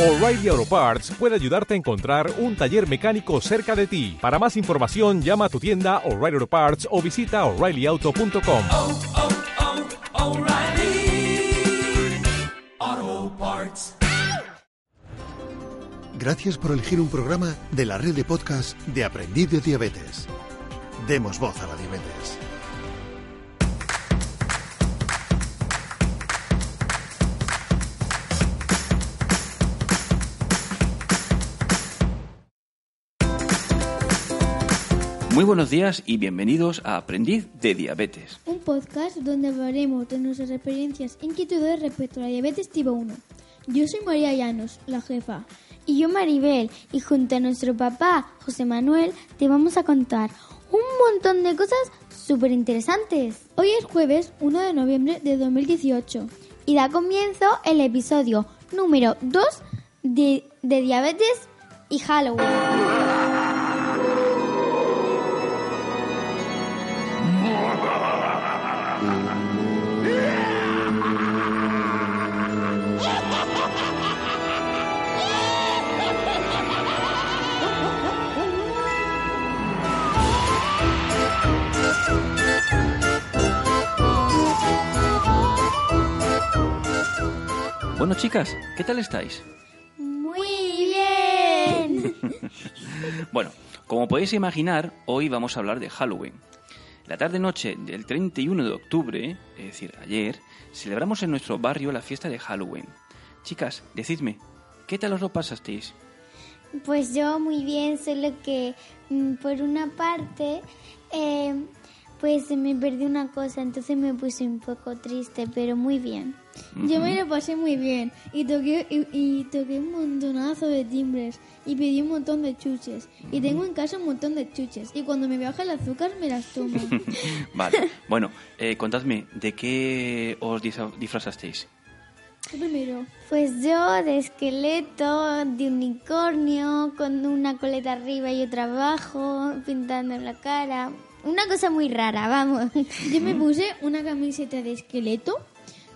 O'Reilly Auto Parts puede ayudarte a encontrar un taller mecánico cerca de ti. Para más información, llama a tu tienda O'Reilly Auto Parts o visita oreillyauto.com. oh, oh, O'Reilly Auto Parts. Gracias por elegir un programa de la red de podcast de Aprendiz de Diabetes. Demos voz a la diabetes. Muy buenos días y bienvenidos a Aprendiz de Diabetes. Un podcast donde hablaremos de nuestras experiencias e inquietudes respecto a la diabetes tipo 1. Yo soy María Llanos, la jefa. Y yo Maribel, y junto a nuestro papá, José Manuel, te vamos a contar un montón de cosas súper interesantes. Hoy es jueves 1 de noviembre de 2018. Y da comienzo el episodio número 2 de, de Diabetes y Halloween. Bueno, chicas, ¿qué tal estáis? Muy bien. Bueno, como podéis imaginar, hoy vamos a hablar de Halloween. La tarde-noche del 31 de octubre, es decir, ayer, celebramos en nuestro barrio la fiesta de Halloween. Chicas, decidme, ¿qué tal os lo pasasteis? Pues yo muy bien, solo que mm, por una parte, eh, pues me perdí una cosa, entonces me puse un poco triste, pero muy bien. Yo me lo pasé muy bien y toqué, y, y toqué un montonazo de timbres y pedí un montón de chuches. Y tengo en casa un montón de chuches y cuando me baja el azúcar me las tomo. Vale, bueno, eh, contadme, ¿de qué os disfra- disfrazasteis? Primero, Pues yo de esqueleto, de unicornio, con una coleta arriba y otra abajo, pintando la cara. Una cosa muy rara, vamos. yo me puse una camiseta de esqueleto,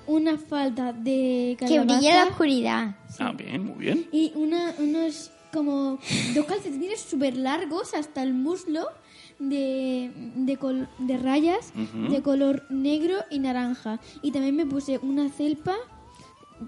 una falda de Que calabaza brilla en la oscuridad. Ah, bien, muy bien. y una, unos como dos calcetines súper largos hasta el muslo de, de, col- de rayas Ujú. de color negro y naranja. Y también me puse una celpa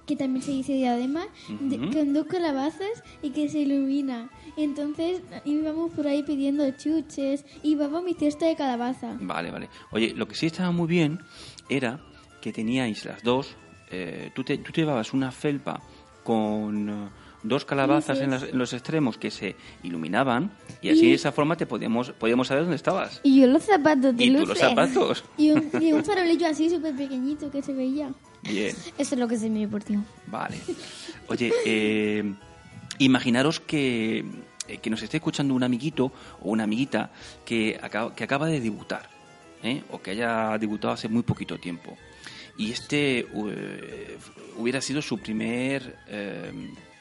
que también se dice diadema, de- Ujú. con dos calabazas y que se ilumina. Entonces íbamos por ahí pidiendo chuches y iba mi cesta de calabaza. Vale, vale. Oye, lo que sí estaba muy bien era que teníais las dos. eh, tú, te, tú te llevabas una felpa con eh, dos calabazas en, las- en los extremos que se iluminaban y así de esa forma te podíamos, podíamos saber dónde estabas. Y yo los zapatos de Y tú los zapatos. Y un, y un farolillo así súper pequeñito que se veía. Bien, Eso es lo que se me deportivo. vale. Oye, eh, imaginaros que, eh, que nos esté escuchando un amiguito o una amiguita que acaba, que acaba de debutar, ¿eh? o que haya debutado hace muy poquito tiempo. Y este eh, hubiera sido su primer, eh,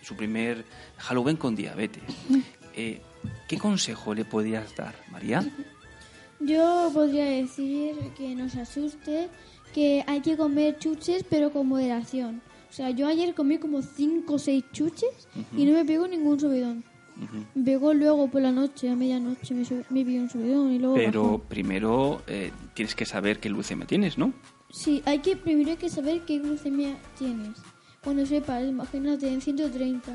su primer Halloween con diabetes. Eh, ¿Qué consejo le podrías dar, María? Yo podría decir que no se asuste, que hay que comer chuches pero con moderación. O sea, yo ayer comí como 5 o 6 chuches y no me pegó ningún subidón. Me pegó luego por la noche, a medianoche, me, me pegó un subidón y luego Pero bajó. primero eh, tienes que saber qué leucemia tienes, ¿no? Sí, hay que, primero hay que saber qué glucemia tienes. Cuando sepas, imagínate, en 130,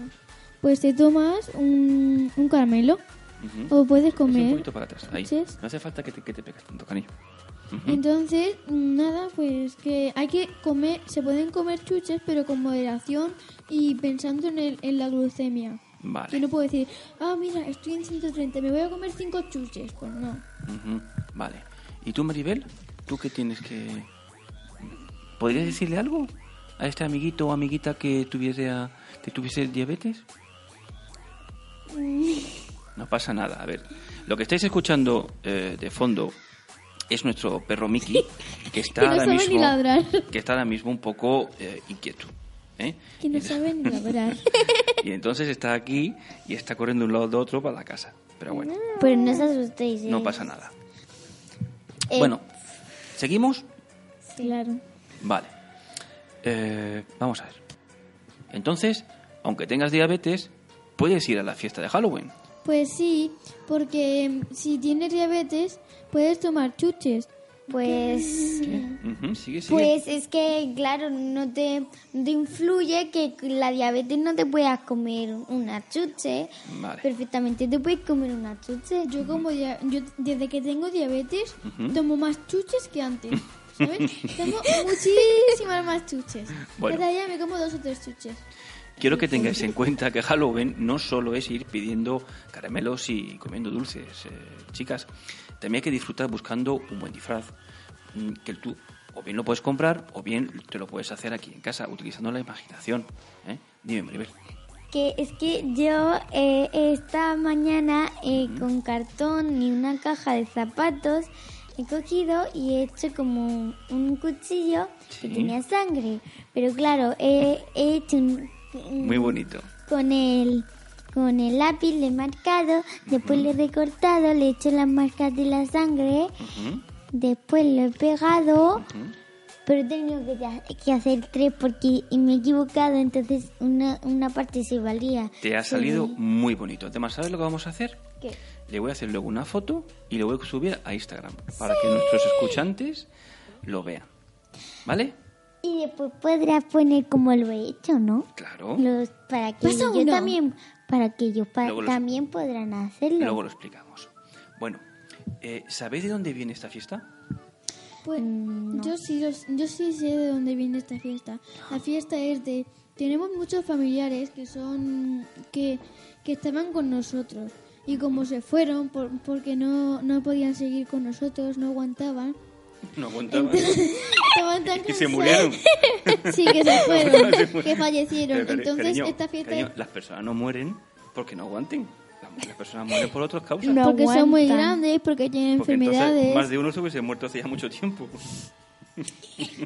pues te tomas un, un caramelo o puedes Echa un comer poquito para atrás. Ahí. chuches. No hace falta que te, que te pegas tanto, cariño. Entonces, nada, pues que hay que comer, se pueden comer chuches, pero con moderación y pensando en, el, en la glucemia. Vale. Que no puedo decir, ah, mira, estoy en 130, me voy a comer cinco chuches. Pues no. Vale. ¿Y tú, Maribel? ¿Tú qué tienes que...? ¿Podrías decirle algo a este amiguito o amiguita que tuviese, que tuviese diabetes? No pasa nada. A ver, lo que estáis escuchando eh, de fondo es nuestro perro Mickey, que está Que no ahora sabe mismo, ladrar. que está ahora mismo un poco eh, inquieto. ¿eh? Que no saben ni hablar. Y entonces está aquí y está corriendo de un lado de otro para la casa. Pero bueno, Pero no os asustéis. no eh. pasa nada. Bueno, ¿seguimos? Claro. Vale. Eh, vamos a ver. Entonces, aunque tengas diabetes, puedes ir a la fiesta de Halloween. Pues sí, porque em, si tienes diabetes, puedes tomar chuches. Pues, sigue, sigue. pues es que, claro, no te, no te influye que la diabetes no te puedas comer una chuche. Vale. Perfectamente te puedes comer una chuche. Yo como dia- yo desde que tengo diabetes tomo más chuches que antes. Tomo muchísimas más chuches. Bueno. Cada día me como dos o tres chuches. Quiero que tengáis en cuenta que Halloween no solo es ir pidiendo caramelos y comiendo dulces, eh, chicas. También hay que disfrutar buscando un buen disfraz mm, que tú o bien lo puedes comprar o bien te lo puedes hacer aquí en casa utilizando la imaginación. ¿eh? Dime, Maribel. Que es que yo eh, esta mañana eh, con cartón y una caja de zapatos he cogido y he hecho como un cuchillo Sí. que tenía sangre. Pero claro, he, he hecho un, Muy bonito. con el con el lápiz le he marcado, después le he recortado, le he hecho las marcas de la sangre, Ujú. después lo he pegado, pero he tenido que, que hacer tres porque me he equivocado, entonces una, una parte se valía. Te ha salido muy bonito. Además, ¿sabes lo que vamos a hacer? ¿Qué? Le voy a hacer luego una foto y lo voy a subir a Instagram para que nuestros escuchantes lo vean. ¿Vale? Y después podrás poner como lo he hecho, ¿no? Claro. Los, para que ¿Pasa o yo también, para que ellos pa- Luego los- también podrán hacerlo. Luego lo explicamos. Bueno, eh, ¿sabéis de dónde viene esta fiesta? Pues Mm, yo sí los- yo sí sé de dónde viene esta fiesta. La fiesta es de tenemos muchos familiares que son que, que estaban con nosotros y como se fueron por- porque no, no podían seguir con nosotros, no aguantaban. No aguantaba. Estaban tan y se murieron. Sí, que se fueron, que fallecieron. Pero, Entonces cariño, esta fiesta cariño, las personas no mueren porque no aguanten. Las, las personas mueren por otras causas. No. porque son muy grandes, porque tienen Porque entonces enfermedades. más de uno se hubiese muerto hace ya mucho tiempo.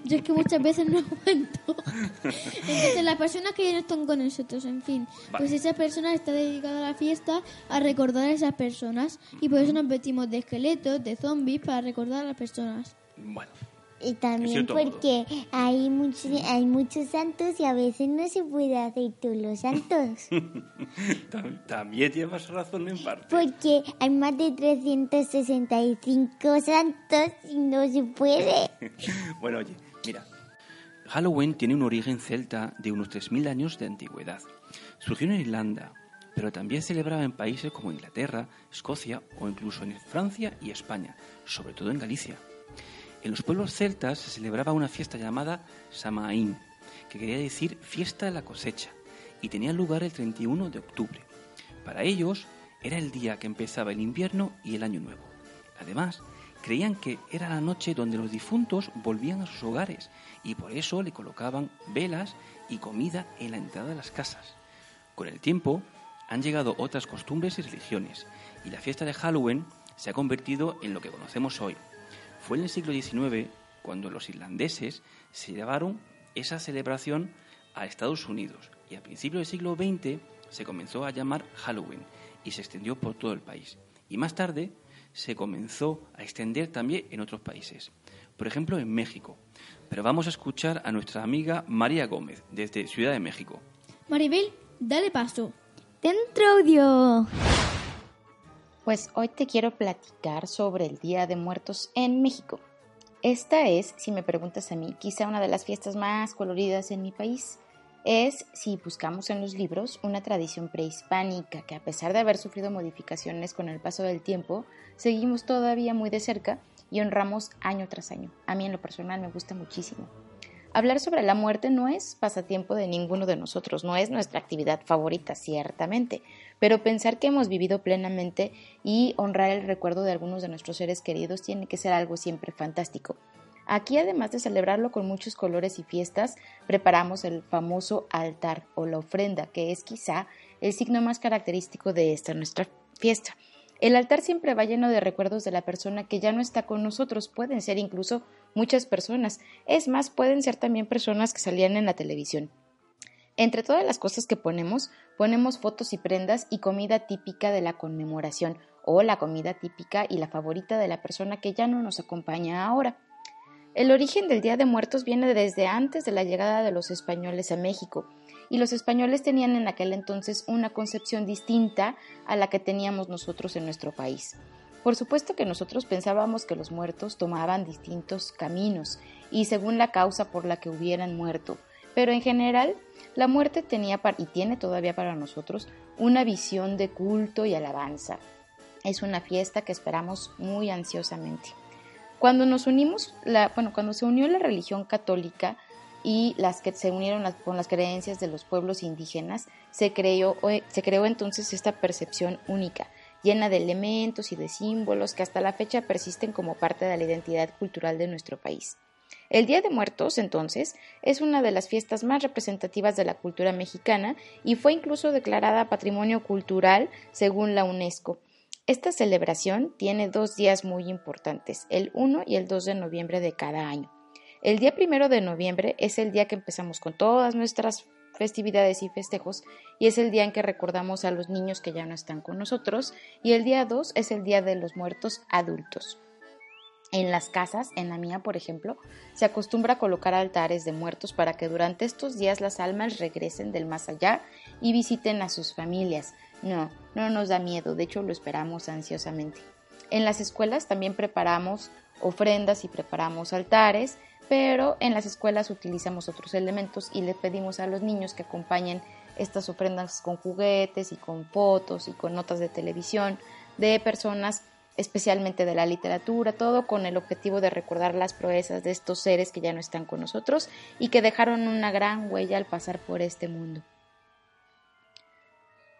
Yo es que muchas veces no aguanto. Entonces, las personas que ya no están con nosotros, en fin, Vale. pues esa persona está dedicada a la fiesta a recordar a esas personas. Y por eso nos vestimos de esqueletos, de zombies, para recordar a las personas. Bueno, Y también modo. porque hay muchos, hay muchos santos y a veces no se puede hacer todos los santos. tam- también llevas razón en parte. Porque hay más de 365 santos y no se puede. Bueno, oye, mira. Halloween tiene un origen celta de unos 3.000 años de antigüedad. Surgió en Irlanda, pero también celebraba en países como Inglaterra, Escocia o incluso en Francia y España, sobre todo en Galicia. En los pueblos celtas se celebraba una fiesta llamada Samaín, que quería decir fiesta de la cosecha, y tenía lugar el 31 de octubre. Para ellos era el día que empezaba el invierno y el año nuevo. Además, creían que era la noche donde los difuntos volvían a sus hogares y por eso le colocaban velas y comida en la entrada de las casas. Con el tiempo han llegado otras costumbres y religiones y la fiesta de Halloween se ha convertido en lo que conocemos hoy. Fue en el siglo XIX cuando los irlandeses se llevaron esa celebración a Estados Unidos y a principios del siglo XX se comenzó a llamar Halloween y se extendió por todo el país. Y más tarde se comenzó a extender también en otros países, por ejemplo en México. Pero vamos a escuchar a nuestra amiga María Gómez desde Ciudad de México. Maribel, dale paso. Dentro audio. Pues hoy te quiero platicar sobre el Día de Muertos en México. Esta es, si me preguntas a mí, quizá una de las fiestas más coloridas en mi país. Es, si buscamos en los libros, una tradición prehispánica que a pesar de haber sufrido modificaciones con el paso del tiempo, seguimos todavía muy de cerca y honramos año tras año. A mí en lo personal me gusta muchísimo. Hablar sobre la muerte no es pasatiempo de ninguno de nosotros, no es nuestra actividad favorita, ciertamente, pero pensar que hemos vivido plenamente y honrar el recuerdo de algunos de nuestros seres queridos tiene que ser algo siempre fantástico. Aquí, además de celebrarlo con muchos colores y fiestas, preparamos el famoso altar o la ofrenda, que es quizá el signo más característico de esta nuestra fiesta. El altar siempre va lleno de recuerdos de la persona que ya no está con nosotros, pueden ser incluso muchas personas, es más, pueden ser también personas que salían en la televisión. Entre todas las cosas que ponemos, ponemos fotos y prendas y comida típica de la conmemoración o la comida típica y la favorita de la persona que ya no nos acompaña ahora. El origen del Día de Muertos viene desde antes de la llegada de los españoles a México y los españoles tenían en aquel entonces una concepción distinta a la que teníamos nosotros en nuestro país. Por supuesto que nosotros pensábamos que los muertos tomaban distintos caminos y según la causa por la que hubieran muerto, pero en general la muerte tenía y tiene todavía para nosotros una visión de culto y alabanza. Es una fiesta que esperamos muy ansiosamente. Cuando nos unimos, la, bueno, cuando se unió la religión católica y las que se unieron con las creencias de los pueblos indígenas, se creó, se creó entonces esta percepción única, llena de elementos y de símbolos que hasta la fecha persisten como parte de la identidad cultural de nuestro país. El Día de Muertos, entonces, es una de las fiestas más representativas de la cultura mexicana y fue incluso declarada Patrimonio Cultural según la UNESCO. Esta celebración tiene dos días muy importantes, el 1 y el 2 de noviembre de cada año. El día primero de noviembre es el día que empezamos con todas nuestras festividades y festejos y es el día en que recordamos a los niños que ya no están con nosotros y el día 2 es el día de los muertos adultos. En las casas, en la mía por ejemplo, se acostumbra a colocar altares de muertos para que durante estos días las almas regresen del más allá y visiten a sus familias. No, no nos da miedo, de hecho lo esperamos ansiosamente. En las escuelas también preparamos ofrendas y preparamos altares, pero en las escuelas utilizamos otros elementos y le pedimos a los niños que acompañen estas ofrendas con juguetes y con fotos y con notas de televisión de personas especialmente de la literatura, todo con el objetivo de recordar las proezas de estos seres que ya no están con nosotros y que dejaron una gran huella al pasar por este mundo.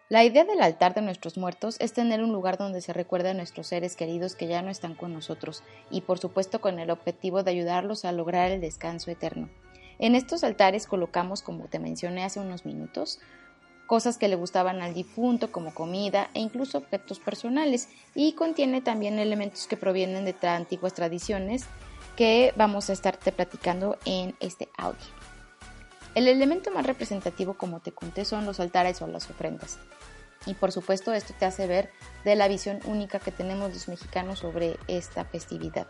La idea del altar de nuestros muertos es tener un lugar donde se recuerda a nuestros seres queridos que ya no están con nosotros y por supuesto con el objetivo de ayudarlos a lograr el descanso eterno. En estos altares colocamos, como te mencioné hace unos minutos, cosas que le gustaban al difunto como comida e incluso objetos personales y contiene también elementos que provienen de antiguas tradiciones que vamos a estarte platicando en este audio. El elemento más representativo, como te conté, son los altares o las ofrendas. Y por supuesto esto te hace ver de la visión única que tenemos los mexicanos sobre esta festividad.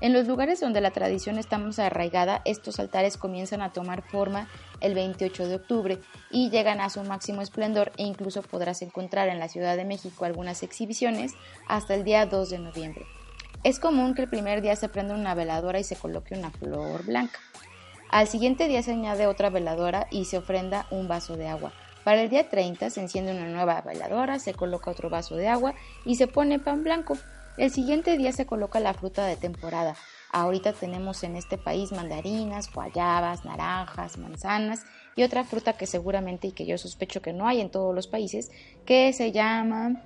En los lugares donde la tradición está más arraigada, estos altares comienzan a tomar forma el 28 de octubre y llegan a su máximo esplendor e incluso podrás encontrar en la Ciudad de México algunas exhibiciones hasta el día 2 de noviembre. Es común que el primer día se prenda una veladora y se coloque una flor blanca. Al siguiente día se añade otra veladora y se ofrenda un vaso de agua. Para el día 30 se enciende una nueva veladora, se coloca otro vaso de agua y se pone pan blanco. El siguiente día se coloca la fruta de temporada. Ahorita tenemos en este país mandarinas, guayabas, naranjas, manzanas y otra fruta que seguramente y que yo sospecho que no hay en todos los países, que se llama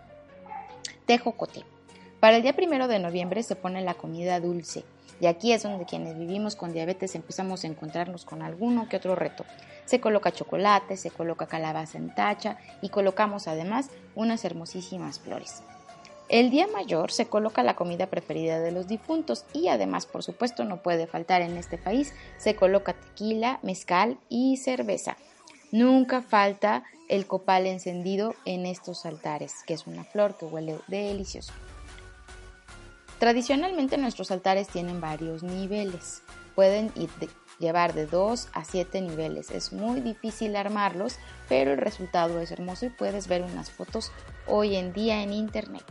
tejocote. Para el día primero de noviembre se pone la comida dulce. Y aquí es donde quienes vivimos con diabetes empezamos a encontrarnos con alguno que otro reto. Se coloca chocolate, se coloca calabaza en tacha y colocamos además unas hermosísimas flores. El día mayor se coloca la comida preferida de los difuntos y además, por supuesto, no puede faltar en este país, se coloca tequila, mezcal y cerveza. Nunca falta el copal encendido en estos altares, que es una flor que huele delicioso. Tradicionalmente nuestros altares tienen varios niveles. Pueden llevar de 2 a 7 niveles. Es muy difícil armarlos, pero el resultado es hermoso y puedes ver unas fotos hoy en día en internet.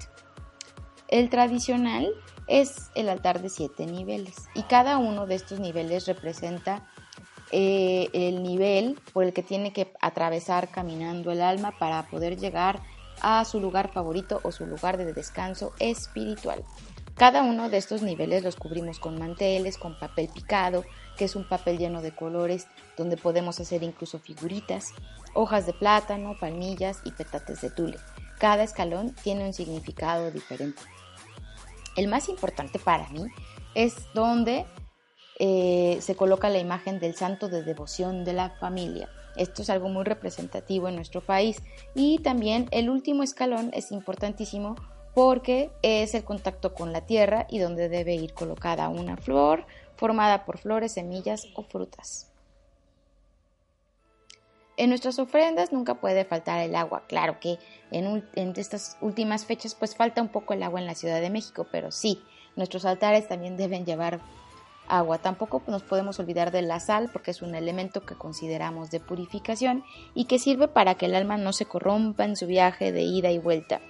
El tradicional es el altar de siete niveles y cada uno de estos niveles representa eh, el nivel por el que tiene que atravesar caminando el alma para poder llegar a su lugar favorito o su lugar de descanso espiritual. Cada uno de estos niveles los cubrimos con manteles, con papel picado, que es un papel lleno de colores donde podemos hacer incluso figuritas, hojas de plátano, palmillas y petates de tule. Cada escalón tiene un significado diferente. El más importante para mí es donde eh, se coloca la imagen del santo de devoción de la familia. Esto es algo muy representativo en nuestro país. Y también el último escalón es importantísimo porque es el contacto con la tierra y donde debe ir colocada una flor formada por flores, semillas o frutas. En nuestras ofrendas nunca puede faltar el agua. Claro que en, estas últimas fechas pues falta un poco el agua en la Ciudad de México, pero sí, nuestros altares también deben llevar agua. Tampoco nos podemos olvidar de la sal porque es un elemento que consideramos de purificación y que sirve para que el alma no se corrompa en su viaje de ida y vuelta.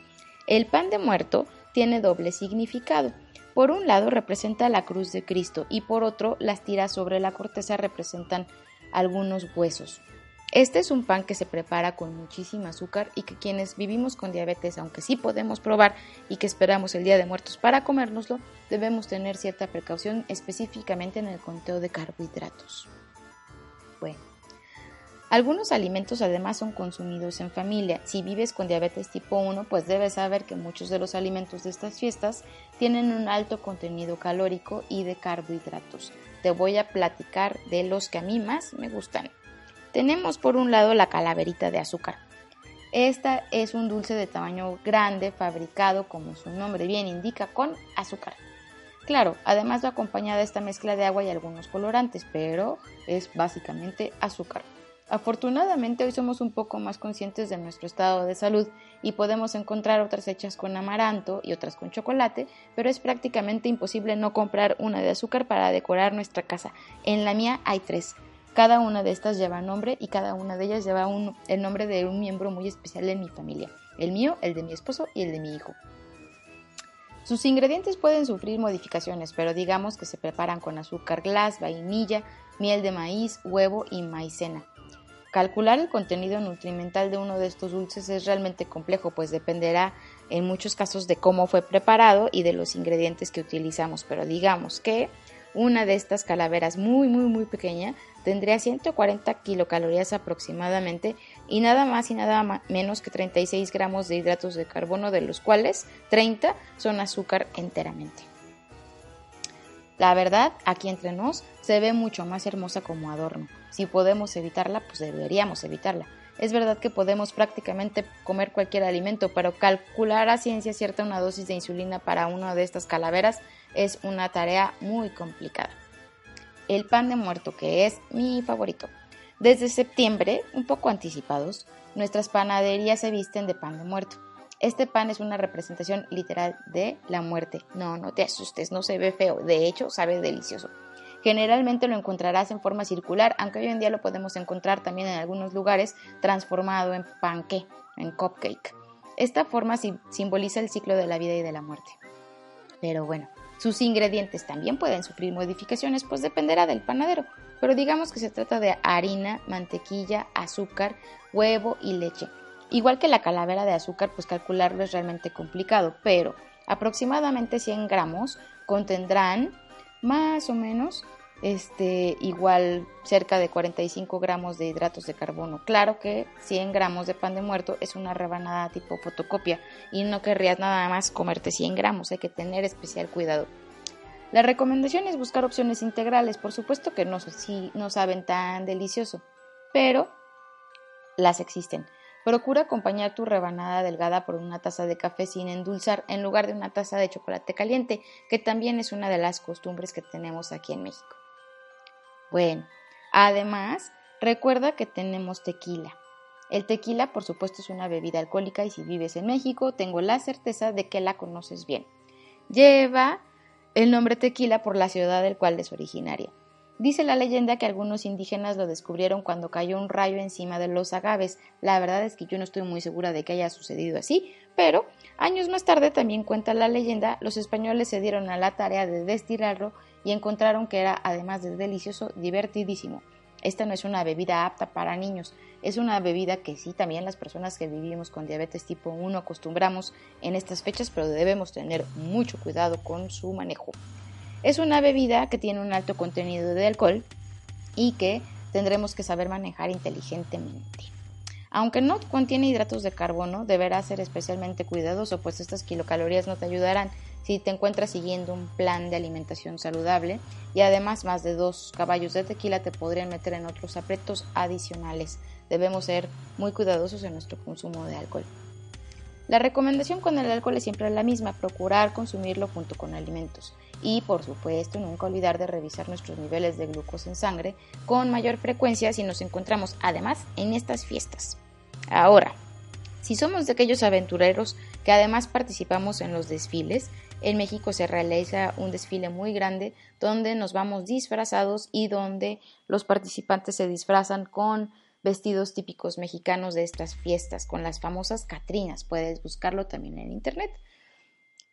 El pan de muerto tiene doble significado. Por un lado representa la cruz de Cristo y por otro las tiras sobre la corteza representan algunos huesos. Este es un pan que se prepara con muchísimo azúcar y que quienes vivimos con diabetes, aunque sí podemos probar y que esperamos el Día de Muertos para comérnoslo, debemos tener cierta precaución específicamente en el conteo de carbohidratos. Bueno, algunos alimentos además son consumidos en familia. Si vives con diabetes tipo 1, pues debes saber que muchos de los alimentos de estas fiestas tienen un alto contenido calórico y de carbohidratos. Te voy a platicar de los que a mí más me gustan. Tenemos por un lado la calaverita de azúcar. Esta es un dulce de tamaño grande fabricado, como su nombre bien indica, con azúcar. Claro, además va acompañada esta mezcla de agua y algunos colorantes, pero es básicamente azúcar. Afortunadamente hoy somos un poco más conscientes de nuestro estado de salud y podemos encontrar otras hechas con amaranto y otras con chocolate, pero es prácticamente imposible no comprar una de azúcar para decorar nuestra casa. En la mía hay tres. Cada una de estas lleva nombre y cada una de ellas lleva el nombre de un miembro muy especial en mi familia. El mío, el de mi esposo y el de mi hijo. Sus ingredientes pueden sufrir modificaciones, pero digamos que se preparan con azúcar glass, vainilla, miel de maíz, huevo y maicena. Calcular el contenido nutrimental de uno de estos dulces es realmente complejo, pues dependerá en muchos casos de cómo fue preparado y de los ingredientes que utilizamos, pero digamos que una de estas calaveras muy muy muy pequeña tendría 140 kilocalorías aproximadamente y nada más y nada menos que 36 gramos de hidratos de carbono, de los cuales 30 son azúcar enteramente. La verdad, aquí entre nos, se ve mucho más hermosa como adorno. Si podemos evitarla, pues deberíamos evitarla. Es verdad que podemos prácticamente comer cualquier alimento, pero calcular a ciencia cierta una dosis de insulina para una de estas calaveras es una tarea muy complicada el pan de muerto, que es mi favorito. Desde septiembre, un poco anticipados, nuestras panaderías se visten de pan de muerto. Este pan es una representación literal de la muerte. No, no te asustes, no se ve feo, de hecho sabe delicioso. Generalmente lo encontrarás en forma circular, aunque hoy en día lo podemos encontrar también en algunos lugares transformado en panque, en cupcake. Esta forma simboliza el ciclo de la vida y de la muerte. Pero bueno, sus ingredientes también pueden sufrir modificaciones, pues dependerá del panadero, pero digamos que se trata de harina, mantequilla, azúcar, huevo y leche. Igual que la calavera de azúcar, pues calcularlo es realmente complicado, pero aproximadamente 100 gramos contendrán más o menos este, igual cerca de 45 gramos de hidratos de carbono. Claro que 100 gramos de pan de muerto es una rebanada tipo fotocopia y no querrías nada más comerte 100 gramos, hay que tener especial cuidado. La recomendación es buscar opciones integrales, por supuesto que no, si no saben tan delicioso, pero las existen. Procura acompañar tu rebanada delgada por una taza de café sin endulzar en lugar de una taza de chocolate caliente, que también es una de las costumbres que tenemos aquí en México. Bueno, además, recuerda que tenemos tequila. El tequila, por supuesto, es una bebida alcohólica y si vives en México, tengo la certeza de que la conoces bien. Lleva el nombre tequila por la ciudad del cual es originaria. Dice la leyenda que algunos indígenas lo descubrieron cuando cayó un rayo encima de los agaves. La verdad es que yo no estoy muy segura de que haya sucedido así, pero años más tarde también cuenta la leyenda, los españoles se dieron a la tarea de destilarlo y encontraron que era, además de delicioso, divertidísimo. Esta no es una bebida apta para niños, es una bebida que sí también las personas que vivimos con diabetes tipo 1 acostumbramos en estas fechas, pero debemos tener mucho cuidado con su manejo. Es una bebida que tiene un alto contenido de alcohol y que tendremos que saber manejar inteligentemente. Aunque no contiene hidratos de carbono, deberás ser especialmente cuidadoso, pues estas kilocalorías no te ayudarán si te encuentras siguiendo un plan de alimentación saludable y además más de dos caballos de tequila te podrían meter en otros aprietos adicionales. Debemos ser muy cuidadosos en nuestro consumo de alcohol. La recomendación con el alcohol es siempre la misma, procurar consumirlo junto con alimentos y por supuesto nunca olvidar de revisar nuestros niveles de glucosa en sangre con mayor frecuencia si nos encontramos además en estas fiestas. Ahora, Si somos de aquellos aventureros que además participamos en los desfiles, en México se realiza un desfile muy grande donde nos vamos disfrazados y donde los participantes se disfrazan con vestidos típicos mexicanos de estas fiestas, con las famosas Catrinas. Puedes buscarlo también en internet.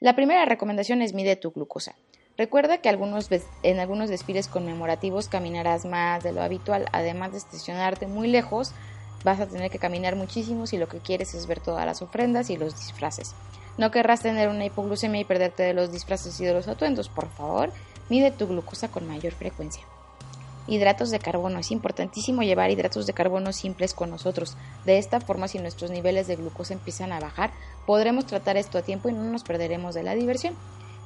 La primera recomendación es mide tu glucosa. Recuerda que algunos en algunos desfiles conmemorativos caminarás más de lo habitual, además de estacionarte muy lejos, vas a tener que caminar muchísimo si lo que quieres es ver todas las ofrendas y los disfraces. No querrás tener una hipoglucemia y perderte de los disfraces y de los atuendos, por favor, mide tu glucosa con mayor frecuencia. Hidratos de carbono. Es importantísimo llevar hidratos de carbono simples con nosotros. De esta forma, si nuestros niveles de glucosa empiezan a bajar, podremos tratar esto a tiempo y no nos perderemos de la diversión.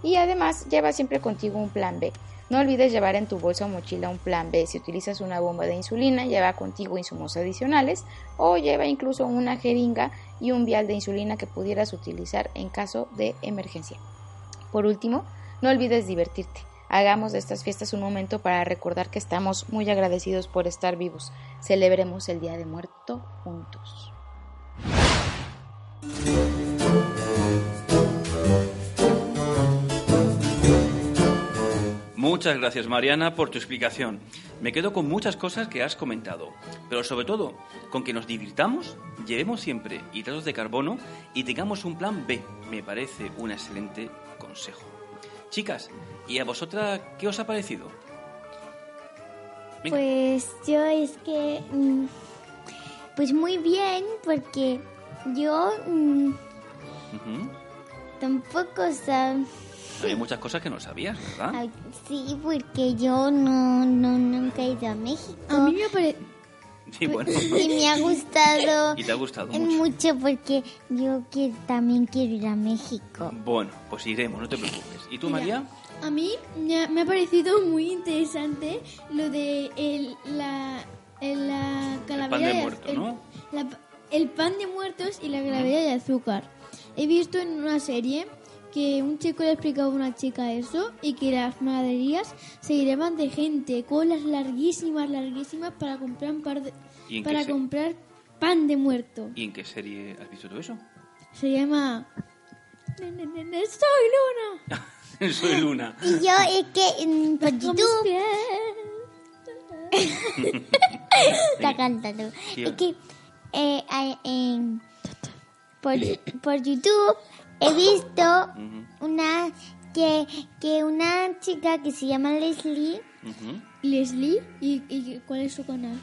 Y además, lleva siempre contigo un plan B. No olvides llevar en tu bolsa o mochila un plan B. Si utilizas una bomba de insulina, lleva contigo insumos adicionales o lleva incluso una jeringa y un vial de insulina que pudieras utilizar en caso de emergencia. Por último, no olvides divertirte. Hagamos de estas fiestas un momento para recordar que estamos muy agradecidos por estar vivos. Celebremos el Día de Muerto juntos. Muchas gracias Mariana por tu explicación. Me quedo con muchas cosas que has comentado, pero sobre todo con que nos divirtamos, llevemos siempre hidratos de carbono y tengamos un plan B. Me parece un excelente consejo. Chicas, ¿y a vosotras qué os ha parecido? Venga. Pues yo es que... mm, Pues muy bien, porque yo mm, tampoco sab- Hay muchas cosas que no sabías, ¿verdad? Ay, Sí, porque yo no, no nunca he ido a México. A mí me parece... Sí, bueno. Y me ha gustado Y te ha gustado eh, mucho. mucho porque yo que también quiero ir a México. Bueno, pues iremos, no te preocupes. ¿Y tú, Mira, María? A mí me ha, parecido muy interesante lo de el, la, el- la calavera de az- muerto, el- ¿no? la- el pan de muertos y la calavera de azúcar. He visto en una serie que un chico le explicaba a una chica eso y que las panaderías se llenaban de gente, colas larguísimas, larguísimas para comprar un par de, ¿Y en para comprar pan de muerto. ¿Y en qué serie has visto tú eso? Se llama Soy Luna. Soy Luna. Y yo es que mm, por Como YouTube está cantando. Es que eh, en- por, por YouTube he visto una que, que una chica que se llama Leslie. Leslie. ¿Y, y cuál es su canal?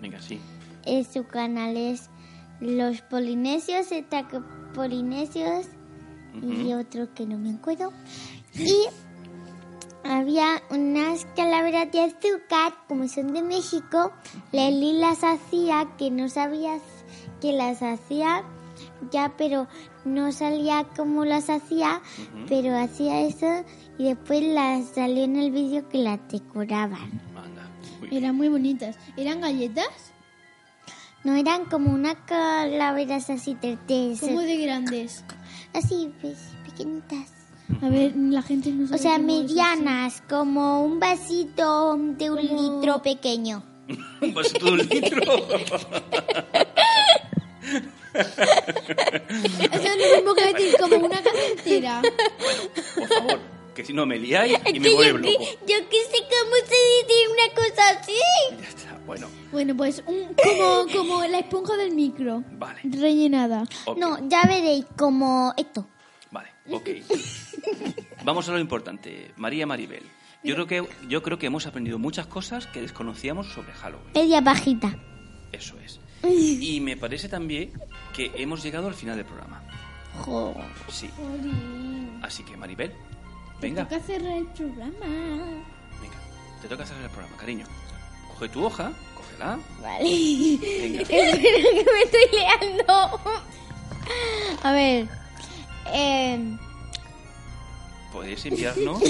Venga, sí. eh, su canal es Los Polinesios, Etaca Polinesios y otro que no me acuerdo. Y había unas calaveras de azúcar, como son de México, Leslie las hacía, que no sabías que las hacía ya, pero no salía como las hacía, pero hacía eso y después las salió en el vídeo que las decoraban. Muy. Eran muy bonitas. ¿Eran galletas? No eran como una calaveras así de, de- Como de grandes. así pues, pequeñitas. A ver, la gente no O sabe sea, cómo es medianas, como un vasito de un Como- litro pequeño. Un vasito de un litro. Eso es lo mismo que decir como una casa entera. Por favor, que si no me liáis y me vuelvo yo, loco. yo que sé cómo se dice una cosa así. Ya está, bueno, Bueno, pues un, como, como la esponja del micro. vale. Rellenada. No, ya veréis como esto. Vale, ok. Vamos a lo importante. María Maribel. Yo creo que yo creo que hemos aprendido muchas cosas que desconocíamos sobre Halloween. Media bajita. Eso es. Y me parece también que hemos llegado al final del programa. Jo. Sí. Así que Maribel, Te venga, toca cerrar el programa. venga. Te toca hacer el programa, cariño. Coge tu hoja, cógela. Vale. Venga. Espera que me estoy liando. A ver. Eh, Podéis enviarnos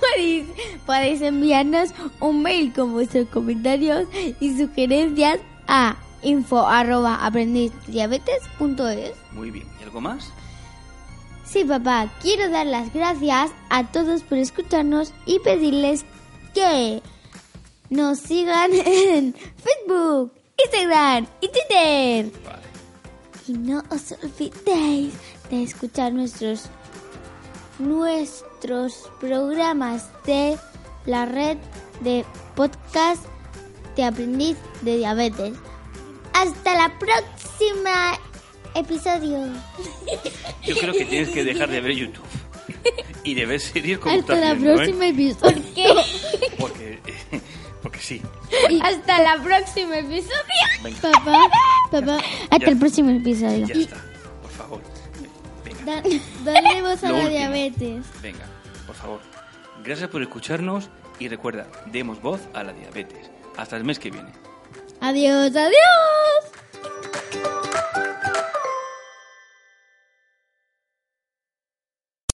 podéis, podéis enviarnos un mail con vuestros comentarios y sugerencias a info arroba aprendizdiabetes.es. muy bien. ¿Y algo más? Sí, papá, quiero dar las gracias a todos por escucharnos y pedirles que nos sigan en Facebook, Instagram y Twitter. Vale. Y no os olvidéis de escuchar nuestros nuestros programas de la red de podcast de aprendiz de diabetes. Hasta la próxima episodio. Yo creo que tienes que dejar de ver YouTube. Y debes seguir como Hasta la viendo, ¿eh? próxima episodio. Porque, porque sí. Hasta la próxima episodio. Venga, Papá, papá, Hasta Ya. el próximo episodio. ya está. Por favor. Venga, da- dale voz a Lo la último. diabetes. venga, por favor. Gracias por escucharnos y recuerda, demos voz a la diabetes. Hasta el mes que viene. Adiós, adiós.